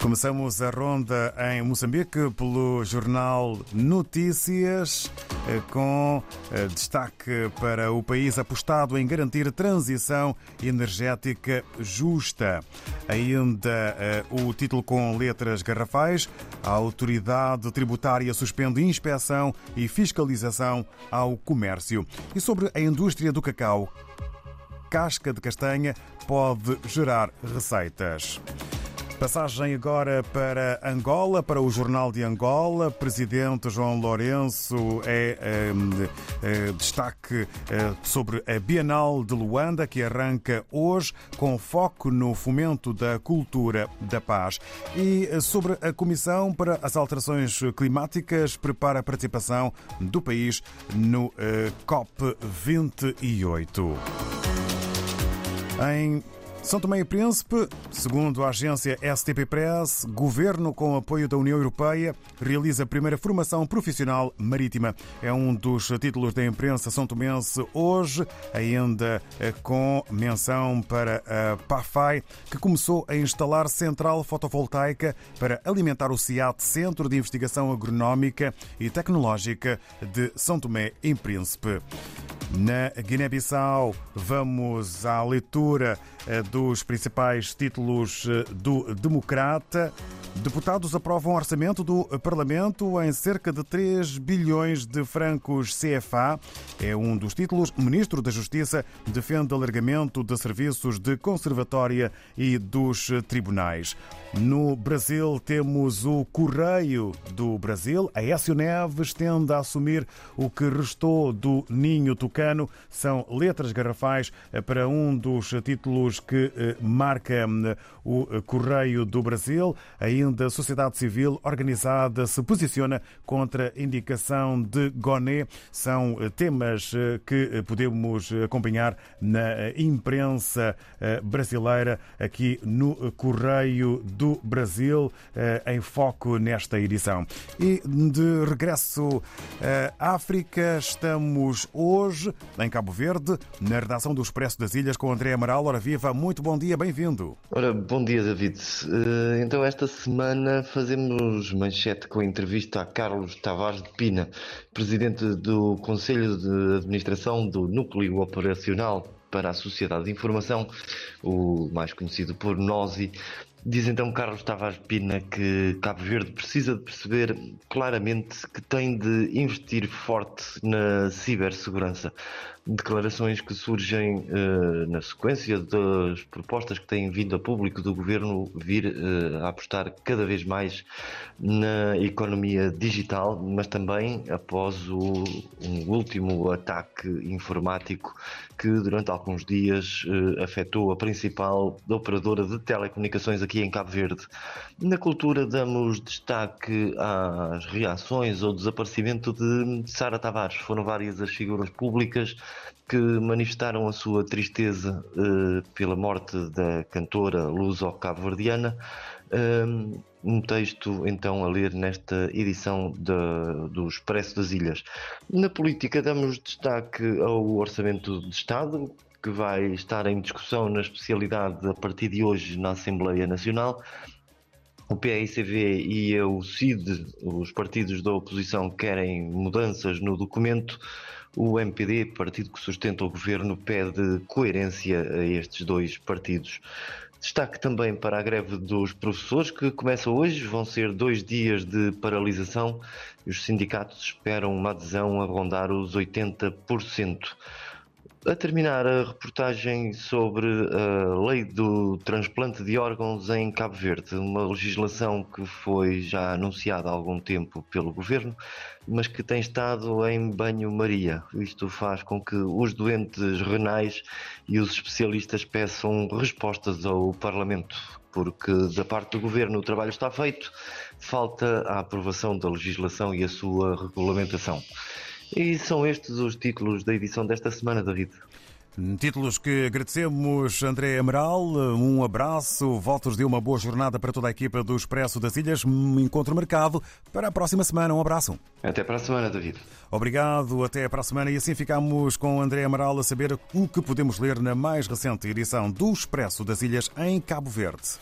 Começamos a ronda em Moçambique pelo jornal Notícias, eh, com eh, destaque para o país apostado em garantir transição energética justa. Ainda eh, o título com letras garrafais: a autoridade tributária suspende inspeção e fiscalização ao comércio. E sobre a indústria do cacau, casca de castanha pode gerar receitas. Passagem agora para Angola, para o Jornal de Angola. Presidente João Lourenço é, é, é destaque é, sobre a Bienal de Luanda, que arranca hoje, com foco no fomento da cultura da paz. E sobre a Comissão para as Alterações Climáticas, prepara a participação do país no COP28. Em são Tomé e Príncipe, segundo a agência STP Press, governo com apoio da União Europeia realiza a primeira formação profissional marítima. É um dos títulos da imprensa são tomense hoje, ainda com menção para a PAFAI, que começou a instalar central fotovoltaica para alimentar o CIAT, Centro de Investigação Agronómica e Tecnológica de São Tomé e Príncipe. Na Guiné-Bissau, vamos à leitura dos principais títulos do Democrata. Deputados aprovam orçamento do Parlamento em cerca de 3 bilhões de francos CFA. É um dos títulos. Ministro da Justiça defende alargamento de serviços de conservatória e dos tribunais. No Brasil temos o Correio do Brasil. A Écio Neves tende a assumir o que restou do Ninho São letras garrafais para um dos títulos que marca o Correio do Brasil. Ainda a sociedade civil organizada se posiciona contra a indicação de Goné. São temas que podemos acompanhar na imprensa brasileira aqui no Correio do Brasil, em foco nesta edição. E de regresso à África, estamos hoje em Cabo Verde, na redação do Expresso das Ilhas, com André Amaral. Ora viva, muito bom dia, bem-vindo. Ora, bom dia, David. Então, esta semana fazemos manchete com a entrevista a Carlos Tavares de Pina, presidente do Conselho de Administração do Núcleo Operacional para a Sociedade de Informação, o mais conhecido por NOSI, Diz então Carlos Tavares Pina que Cabo Verde precisa de perceber claramente que tem de investir forte na cibersegurança. Declarações que surgem uh, na sequência das propostas que têm vindo a público do governo vir uh, a apostar cada vez mais na economia digital, mas também após o um último ataque informático que durante alguns dias uh, afetou a principal operadora de telecomunicações aqui em Cabo Verde. Na cultura damos destaque às reações ao desaparecimento de Sara Tavares. Foram várias as figuras públicas que manifestaram a sua tristeza uh, pela morte da cantora luso-cabo-verdiana. Um, um texto então a ler nesta edição de, do Expresso das Ilhas. Na política damos destaque ao Orçamento de Estado, que vai estar em discussão na especialidade a partir de hoje na Assembleia Nacional. O PICV e o CID, os partidos da oposição, querem mudanças no documento. O MPD, partido que sustenta o governo, pede coerência a estes dois partidos. Destaque também para a greve dos professores, que começa hoje. Vão ser dois dias de paralisação e os sindicatos esperam uma adesão a rondar os 80%. A terminar a reportagem sobre a lei do transplante de órgãos em Cabo Verde, uma legislação que foi já anunciada há algum tempo pelo governo, mas que tem estado em banho-maria. Isto faz com que os doentes renais e os especialistas peçam respostas ao Parlamento, porque da parte do governo o trabalho está feito, falta a aprovação da legislação e a sua regulamentação. E são estes os títulos da edição desta semana, David. Títulos que agradecemos, André Amaral. Um abraço, votos de uma boa jornada para toda a equipa do Expresso das Ilhas. Um encontro marcado para a próxima semana. Um abraço. Até para a semana, David. Obrigado, até para a semana. E assim ficamos com André Amaral a saber o que podemos ler na mais recente edição do Expresso das Ilhas em Cabo Verde.